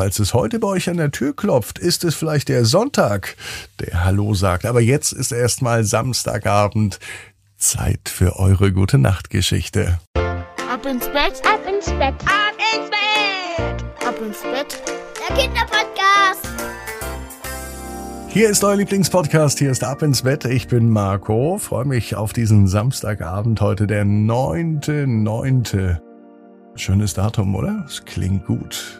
falls es heute bei euch an der Tür klopft, ist es vielleicht der Sonntag, der Hallo sagt. Aber jetzt ist erstmal Samstagabend. Zeit für eure gute Nachtgeschichte. Ab ins Bett, ab ins Bett, ab ins Bett, ab ins Bett. Der Kinderpodcast. Hier ist euer Lieblingspodcast, hier ist Ab ins Bett. Ich bin Marco, freue mich auf diesen Samstagabend, heute der 9.9. Schönes Datum, oder? Es klingt gut.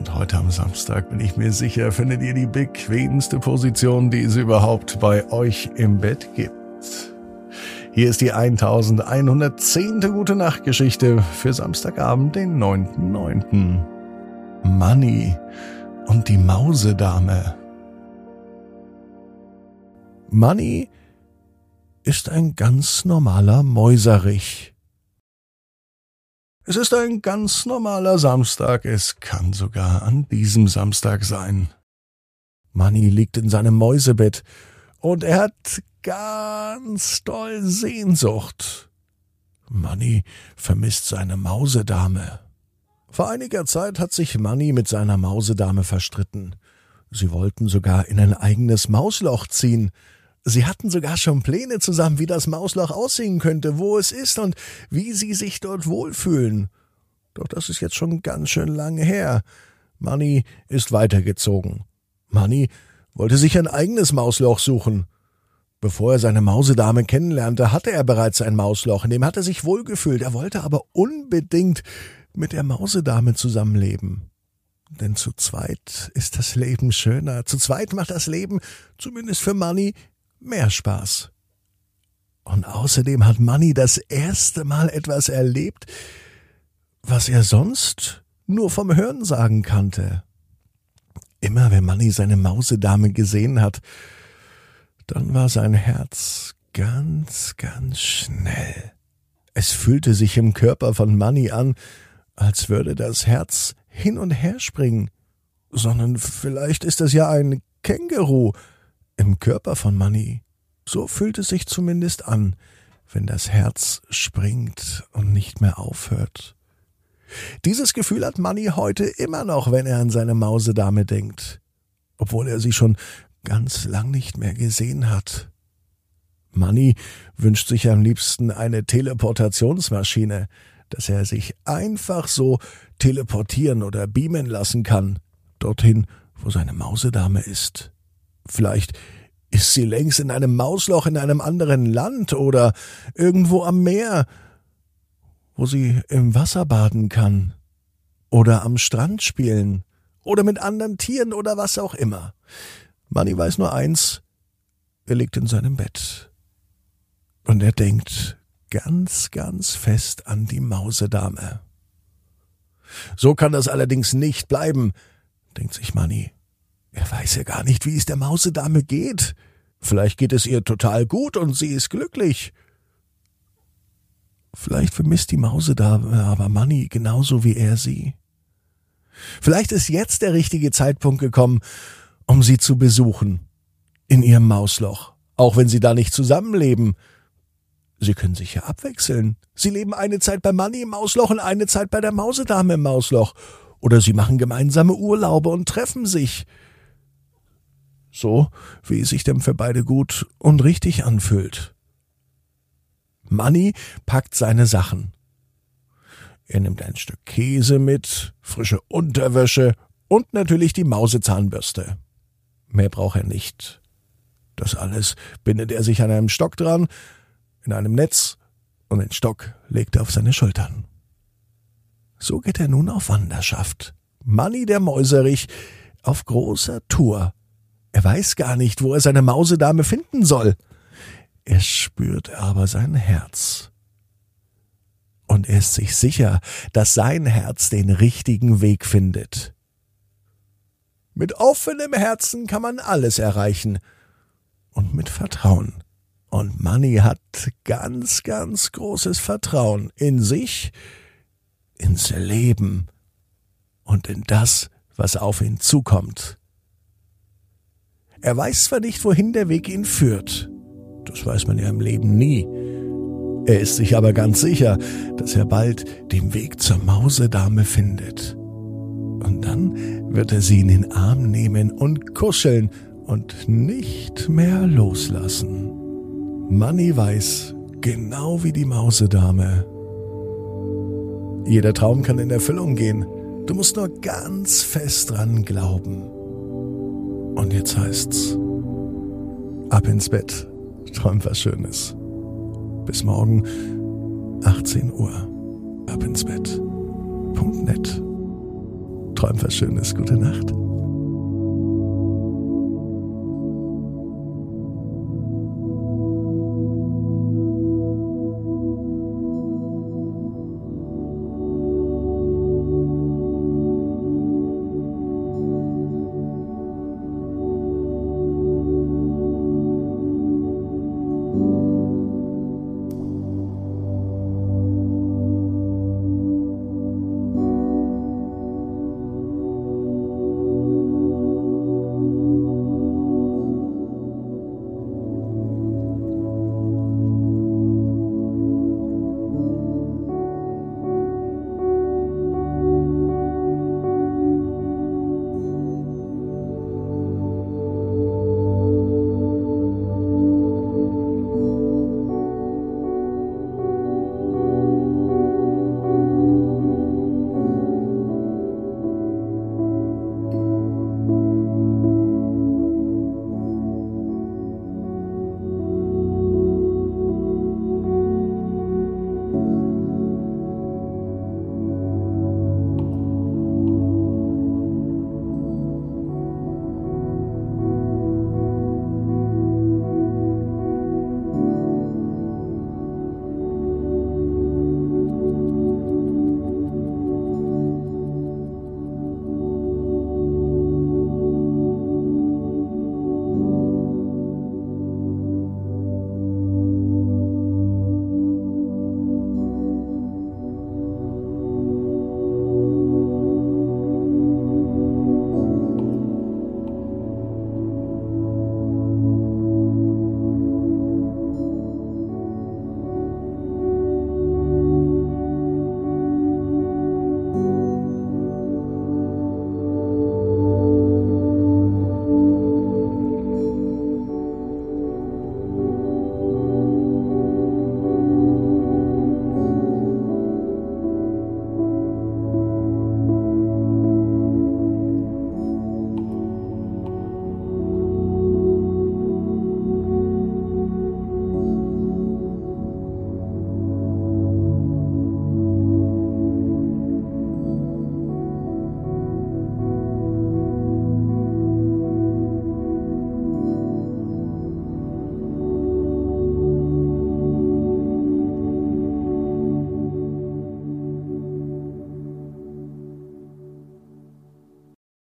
Und heute am Samstag bin ich mir sicher, findet ihr die bequemste Position, die es überhaupt bei euch im Bett gibt. Hier ist die 1110. Gute Nachtgeschichte für Samstagabend, den 9.9. Money und die Mausedame. Money ist ein ganz normaler Mäuserich. Es ist ein ganz normaler Samstag, es kann sogar an diesem Samstag sein. Manny liegt in seinem Mäusebett und er hat ganz doll Sehnsucht. Manny vermisst seine Mausedame. Vor einiger Zeit hat sich Manny mit seiner Mausedame verstritten. Sie wollten sogar in ein eigenes Mausloch ziehen, Sie hatten sogar schon Pläne zusammen, wie das Mausloch aussehen könnte, wo es ist und wie sie sich dort wohlfühlen. Doch das ist jetzt schon ganz schön lange her. Manny ist weitergezogen. Manny wollte sich ein eigenes Mausloch suchen. Bevor er seine Mausedame kennenlernte, hatte er bereits ein Mausloch, in dem hatte er sich wohlgefühlt. Er wollte aber unbedingt mit der Mausedame zusammenleben. Denn zu zweit ist das Leben schöner. Zu zweit macht das Leben, zumindest für Manny, mehr Spaß. Und außerdem hat Manny das erste Mal etwas erlebt, was er sonst nur vom Hörensagen kannte. Immer wenn Manny seine Mausedame gesehen hat, dann war sein Herz ganz, ganz schnell. Es fühlte sich im Körper von Manny an, als würde das Herz hin und her springen. Sondern vielleicht ist es ja ein Känguru, im Körper von Manny. So fühlt es sich zumindest an, wenn das Herz springt und nicht mehr aufhört. Dieses Gefühl hat Manny heute immer noch, wenn er an seine Mausedame denkt, obwohl er sie schon ganz lang nicht mehr gesehen hat. Manny wünscht sich am liebsten eine Teleportationsmaschine, dass er sich einfach so teleportieren oder beamen lassen kann, dorthin, wo seine Mausedame ist. Vielleicht ist sie längst in einem Mausloch in einem anderen Land oder irgendwo am Meer, wo sie im Wasser baden kann oder am Strand spielen oder mit anderen Tieren oder was auch immer. Manny weiß nur eins, er liegt in seinem Bett. Und er denkt ganz, ganz fest an die Mausedame. So kann das allerdings nicht bleiben, denkt sich Manny. Er weiß ja gar nicht, wie es der Mausedame geht. Vielleicht geht es ihr total gut und sie ist glücklich. Vielleicht vermisst die Mausedame aber Manny genauso wie er sie. Vielleicht ist jetzt der richtige Zeitpunkt gekommen, um sie zu besuchen. In ihrem Mausloch. Auch wenn sie da nicht zusammenleben. Sie können sich ja abwechseln. Sie leben eine Zeit bei Manny im Mausloch und eine Zeit bei der Mausedame im Mausloch. Oder sie machen gemeinsame Urlaube und treffen sich so wie es sich dem für beide gut und richtig anfühlt. Manny packt seine Sachen. Er nimmt ein Stück Käse mit, frische Unterwäsche und natürlich die Mausezahnbürste. Mehr braucht er nicht. Das alles bindet er sich an einem Stock dran, in einem Netz, und den Stock legt er auf seine Schultern. So geht er nun auf Wanderschaft. Manny der Mäuserich auf großer Tour er weiß gar nicht, wo er seine Mausedame finden soll. Er spürt aber sein Herz. Und er ist sich sicher, dass sein Herz den richtigen Weg findet. Mit offenem Herzen kann man alles erreichen. Und mit Vertrauen. Und Manny hat ganz, ganz großes Vertrauen in sich, ins Leben und in das, was auf ihn zukommt. Er weiß zwar nicht, wohin der Weg ihn führt, das weiß man ja im Leben nie, er ist sich aber ganz sicher, dass er bald den Weg zur Mausedame findet. Und dann wird er sie in den Arm nehmen und kuscheln und nicht mehr loslassen. Manny weiß, genau wie die Mausedame. Jeder Traum kann in Erfüllung gehen. Du musst nur ganz fest dran glauben. Und jetzt heißt's, ab ins Bett, träum was Schönes. Bis morgen, 18 Uhr, ab ins Bett. Punkt. Träum was Schönes, gute Nacht.